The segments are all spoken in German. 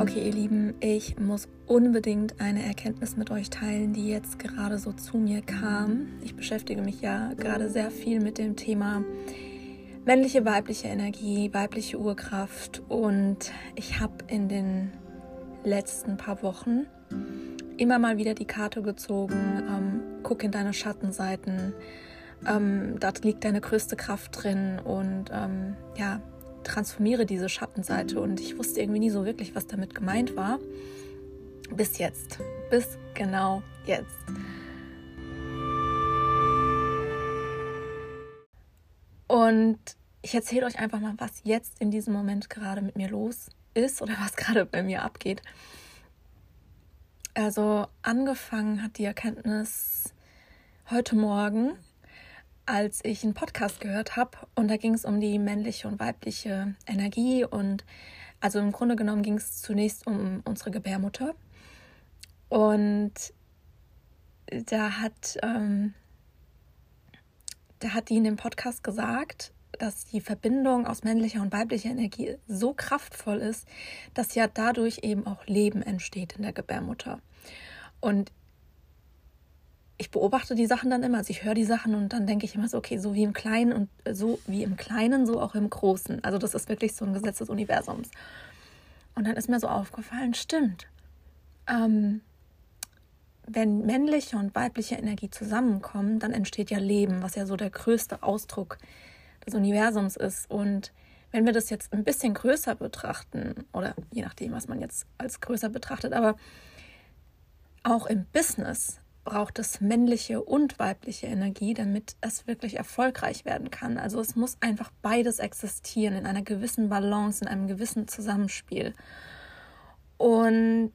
Okay, ihr Lieben, ich muss unbedingt eine Erkenntnis mit euch teilen, die jetzt gerade so zu mir kam. Ich beschäftige mich ja gerade sehr viel mit dem Thema männliche, weibliche Energie, weibliche Urkraft und ich habe in den letzten paar Wochen immer mal wieder die Karte gezogen, ähm, guck in deine Schattenseiten, ähm, da liegt deine größte Kraft drin und ähm, ja, transformiere diese Schattenseite. Und ich wusste irgendwie nie so wirklich, was damit gemeint war. Bis jetzt. Bis genau jetzt. Und ich erzähle euch einfach mal, was jetzt in diesem Moment gerade mit mir los ist oder was gerade bei mir abgeht. Also angefangen hat die Erkenntnis heute Morgen als ich einen Podcast gehört habe und da ging es um die männliche und weibliche Energie und also im Grunde genommen ging es zunächst um unsere Gebärmutter und da hat ähm, da hat die in dem Podcast gesagt, dass die Verbindung aus männlicher und weiblicher Energie so kraftvoll ist, dass ja dadurch eben auch Leben entsteht in der Gebärmutter. Und ich beobachte die Sachen dann immer, also ich höre die Sachen und dann denke ich immer so, okay, so wie im Kleinen und äh, so wie im Kleinen, so auch im Großen. Also das ist wirklich so ein Gesetz des Universums. Und dann ist mir so aufgefallen, stimmt. Ähm, wenn männliche und weibliche Energie zusammenkommen, dann entsteht ja Leben, was ja so der größte Ausdruck des Universums ist. Und wenn wir das jetzt ein bisschen größer betrachten, oder je nachdem, was man jetzt als größer betrachtet, aber auch im Business braucht es männliche und weibliche Energie, damit es wirklich erfolgreich werden kann. Also es muss einfach beides existieren in einer gewissen Balance, in einem gewissen Zusammenspiel. Und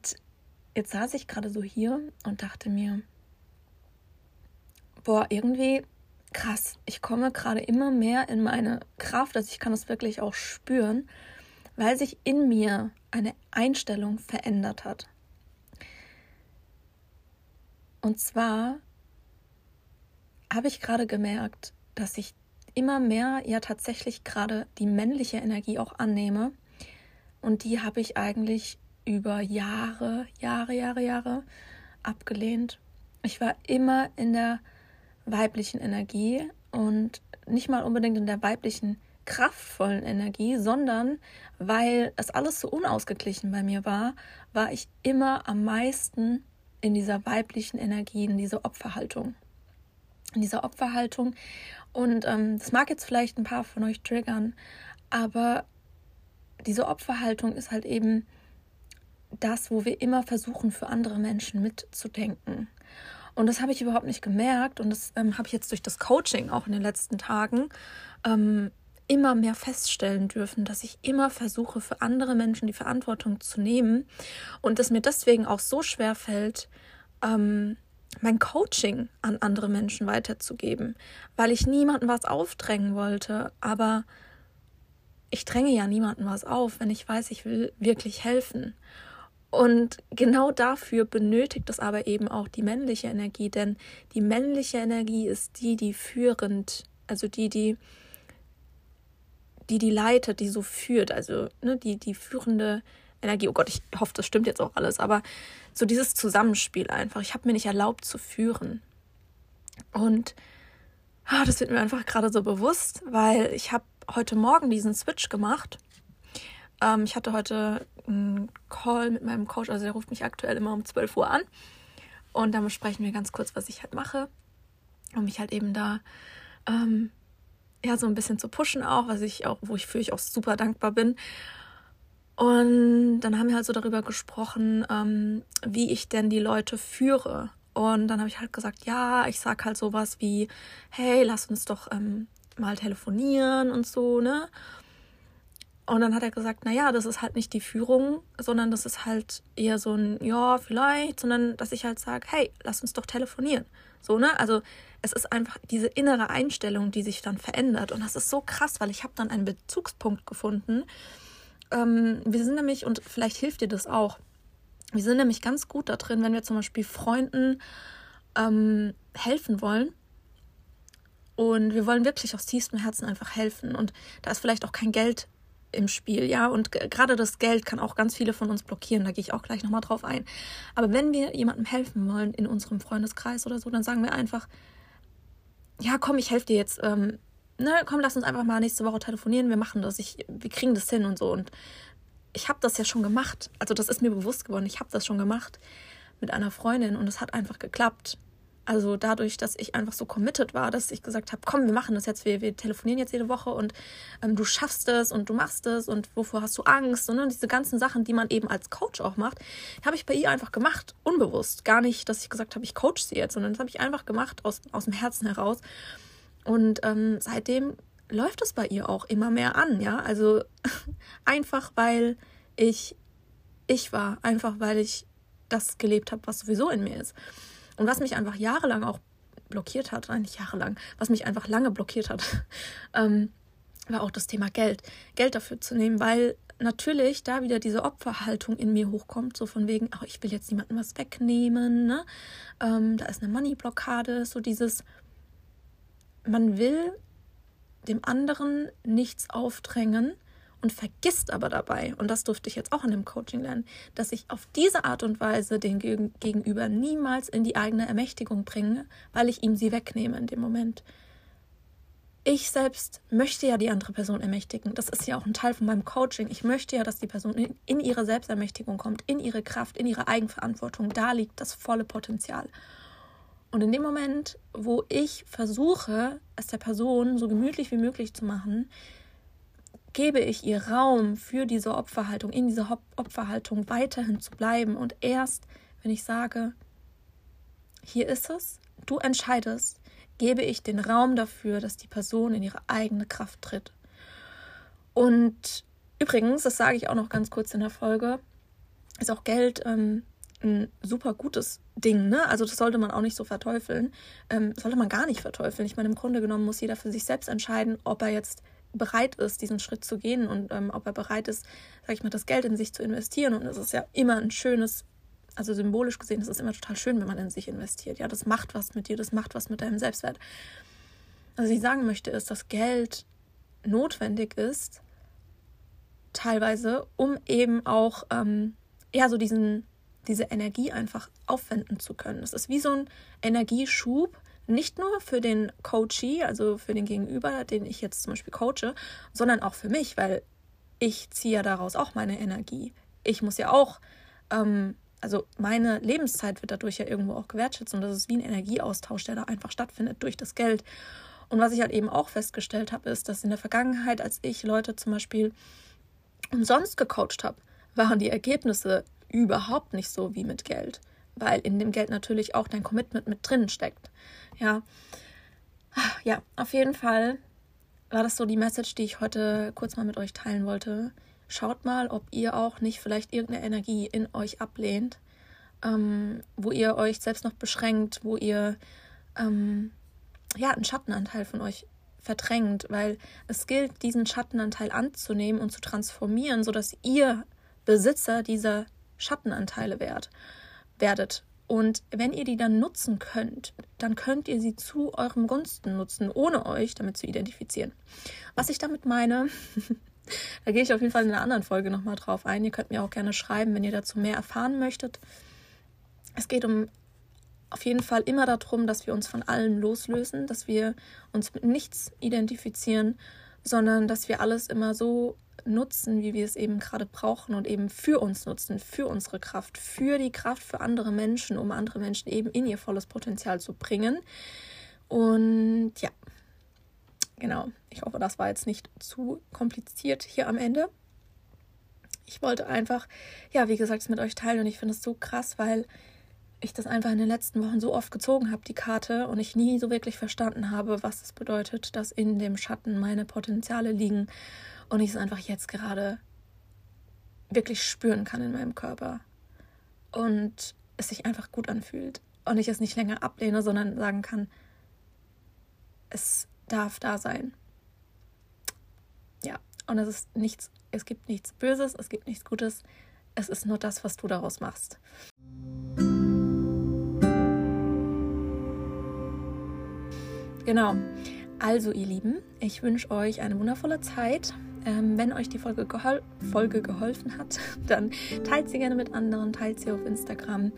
jetzt saß ich gerade so hier und dachte mir, boah, irgendwie krass, ich komme gerade immer mehr in meine Kraft, also ich kann es wirklich auch spüren, weil sich in mir eine Einstellung verändert hat. Und zwar habe ich gerade gemerkt, dass ich immer mehr ja tatsächlich gerade die männliche Energie auch annehme. Und die habe ich eigentlich über Jahre, Jahre, Jahre, Jahre abgelehnt. Ich war immer in der weiblichen Energie und nicht mal unbedingt in der weiblichen kraftvollen Energie, sondern weil es alles so unausgeglichen bei mir war, war ich immer am meisten in dieser weiblichen Energie, in dieser Opferhaltung. In dieser Opferhaltung. Und ähm, das mag jetzt vielleicht ein paar von euch triggern, aber diese Opferhaltung ist halt eben das, wo wir immer versuchen, für andere Menschen mitzudenken. Und das habe ich überhaupt nicht gemerkt und das ähm, habe ich jetzt durch das Coaching auch in den letzten Tagen ähm, immer mehr feststellen dürfen, dass ich immer versuche, für andere Menschen die Verantwortung zu nehmen und es mir deswegen auch so schwer fällt, ähm, mein Coaching an andere Menschen weiterzugeben, weil ich niemandem was aufdrängen wollte, aber ich dränge ja niemandem was auf, wenn ich weiß, ich will wirklich helfen. Und genau dafür benötigt es aber eben auch die männliche Energie, denn die männliche Energie ist die, die führend, also die, die die die leitet, die so führt, also ne, die, die führende Energie. Oh Gott, ich hoffe, das stimmt jetzt auch alles, aber so dieses Zusammenspiel einfach. Ich habe mir nicht erlaubt zu führen. Und ah, das wird mir einfach gerade so bewusst, weil ich habe heute Morgen diesen Switch gemacht. Ähm, ich hatte heute einen Call mit meinem Coach, also der ruft mich aktuell immer um 12 Uhr an. Und dann besprechen wir ganz kurz, was ich halt mache. Und mich halt eben da ähm, ja, so ein bisschen zu pushen auch, was ich auch, wofür ich auch super dankbar bin. Und dann haben wir halt so darüber gesprochen, ähm, wie ich denn die Leute führe. Und dann habe ich halt gesagt, ja, ich sag halt sowas wie, hey, lass uns doch ähm, mal telefonieren und so, ne? Und dann hat er gesagt, naja, das ist halt nicht die Führung, sondern das ist halt eher so ein, ja, vielleicht, sondern dass ich halt sage, hey, lass uns doch telefonieren. So, ne? Also es ist einfach diese innere Einstellung, die sich dann verändert. Und das ist so krass, weil ich habe dann einen Bezugspunkt gefunden. Ähm, wir sind nämlich, und vielleicht hilft dir das auch, wir sind nämlich ganz gut da drin, wenn wir zum Beispiel Freunden ähm, helfen wollen. Und wir wollen wirklich aus tiefstem Herzen einfach helfen. Und da ist vielleicht auch kein Geld im Spiel, ja. Und gerade das Geld kann auch ganz viele von uns blockieren. Da gehe ich auch gleich nochmal drauf ein. Aber wenn wir jemandem helfen wollen in unserem Freundeskreis oder so, dann sagen wir einfach, ja, komm, ich helfe dir jetzt. Ähm, ne, komm, lass uns einfach mal nächste Woche telefonieren. Wir machen das. Ich, wir kriegen das hin und so. Und ich habe das ja schon gemacht. Also das ist mir bewusst geworden. Ich habe das schon gemacht mit einer Freundin und es hat einfach geklappt. Also dadurch, dass ich einfach so committed war, dass ich gesagt habe, komm, wir machen das jetzt, wir, wir telefonieren jetzt jede Woche und ähm, du schaffst es und du machst es und wovor hast du Angst und, ne, diese ganzen Sachen, die man eben als Coach auch macht, habe ich bei ihr einfach gemacht, unbewusst. Gar nicht, dass ich gesagt habe, ich coach sie jetzt, sondern das habe ich einfach gemacht aus, aus dem Herzen heraus. Und ähm, seitdem läuft es bei ihr auch immer mehr an, ja. Also einfach weil ich ich war, einfach weil ich das gelebt habe, was sowieso in mir ist. Und was mich einfach jahrelang auch blockiert hat, nein, nicht jahrelang, was mich einfach lange blockiert hat, ähm, war auch das Thema Geld. Geld dafür zu nehmen, weil natürlich da wieder diese Opferhaltung in mir hochkommt, so von wegen, ach, ich will jetzt niemandem was wegnehmen, ne? Ähm, da ist eine Money-Blockade, so dieses, man will dem anderen nichts aufdrängen und vergisst aber dabei, und das durfte ich jetzt auch in dem Coaching lernen, dass ich auf diese Art und Weise den Gegenüber niemals in die eigene Ermächtigung bringe, weil ich ihm sie wegnehme in dem Moment. Ich selbst möchte ja die andere Person ermächtigen. Das ist ja auch ein Teil von meinem Coaching. Ich möchte ja, dass die Person in, in ihre Selbstermächtigung kommt, in ihre Kraft, in ihre Eigenverantwortung. Da liegt das volle Potenzial. Und in dem Moment, wo ich versuche, es der Person so gemütlich wie möglich zu machen, gebe ich ihr Raum für diese Opferhaltung, in dieser Opferhaltung weiterhin zu bleiben. Und erst, wenn ich sage, hier ist es, du entscheidest, gebe ich den Raum dafür, dass die Person in ihre eigene Kraft tritt. Und übrigens, das sage ich auch noch ganz kurz in der Folge, ist auch Geld ähm, ein super gutes Ding, ne? Also das sollte man auch nicht so verteufeln. Ähm, sollte man gar nicht verteufeln. Ich meine, im Grunde genommen muss jeder für sich selbst entscheiden, ob er jetzt bereit ist, diesen Schritt zu gehen und ähm, ob er bereit ist, sag ich mal, das Geld in sich zu investieren. Und es ist ja immer ein schönes, also symbolisch gesehen, es ist immer total schön, wenn man in sich investiert. Ja, das macht was mit dir, das macht was mit deinem Selbstwert. Was ich sagen möchte, ist, dass Geld notwendig ist, teilweise, um eben auch ähm, ja so diesen diese Energie einfach aufwenden zu können. Es ist wie so ein Energieschub, nicht nur für den Coachee, also für den Gegenüber, den ich jetzt zum Beispiel coache, sondern auch für mich, weil ich ziehe ja daraus auch meine Energie. Ich muss ja auch, ähm, also meine Lebenszeit wird dadurch ja irgendwo auch gewertschätzt und das ist wie ein Energieaustausch, der da einfach stattfindet durch das Geld. Und was ich halt eben auch festgestellt habe, ist, dass in der Vergangenheit, als ich Leute zum Beispiel umsonst gecoacht habe, waren die Ergebnisse überhaupt nicht so wie mit Geld, weil in dem Geld natürlich auch dein Commitment mit drin steckt. Ja. Ja, auf jeden Fall war das so die Message, die ich heute kurz mal mit euch teilen wollte. Schaut mal, ob ihr auch nicht vielleicht irgendeine Energie in euch ablehnt, ähm, wo ihr euch selbst noch beschränkt, wo ihr ähm, ja einen Schattenanteil von euch verdrängt, weil es gilt, diesen Schattenanteil anzunehmen und zu transformieren, sodass ihr Besitzer dieser Schattenanteile werd, werdet. Und wenn ihr die dann nutzen könnt, dann könnt ihr sie zu eurem Gunsten nutzen, ohne euch damit zu identifizieren. Was ich damit meine, da gehe ich auf jeden Fall in einer anderen Folge nochmal drauf ein. Ihr könnt mir auch gerne schreiben, wenn ihr dazu mehr erfahren möchtet. Es geht um auf jeden Fall immer darum, dass wir uns von allem loslösen, dass wir uns mit nichts identifizieren, sondern dass wir alles immer so nutzen, wie wir es eben gerade brauchen und eben für uns nutzen, für unsere Kraft, für die Kraft für andere Menschen, um andere Menschen eben in ihr volles Potenzial zu bringen. Und ja, genau. Ich hoffe, das war jetzt nicht zu kompliziert hier am Ende. Ich wollte einfach, ja, wie gesagt, es mit euch teilen und ich finde es so krass, weil ich das einfach in den letzten Wochen so oft gezogen habe, die Karte, und ich nie so wirklich verstanden habe, was es bedeutet, dass in dem Schatten meine Potenziale liegen und ich es einfach jetzt gerade wirklich spüren kann in meinem Körper und es sich einfach gut anfühlt und ich es nicht länger ablehne, sondern sagen kann, es darf da sein. Ja, und es ist nichts, es gibt nichts Böses, es gibt nichts Gutes, es ist nur das, was du daraus machst. Genau. Also, ihr Lieben, ich wünsche euch eine wundervolle Zeit Ähm, wenn euch die Folge, gehol Folge geholfen hat, dann teilt sie gerne mit anderen, teilt sie auf Instagram.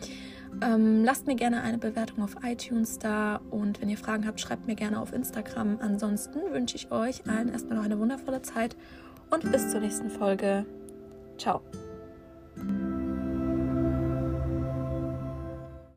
Ähm, lasst mir gerne eine Bewertung auf iTunes da und wenn ihr Fragen habt, schreibt mir gerne auf Instagram. Ansonsten wünsche ich euch allen erstmal noch eine wundervolle Zeit und bis zur nächsten Folge. Ciao.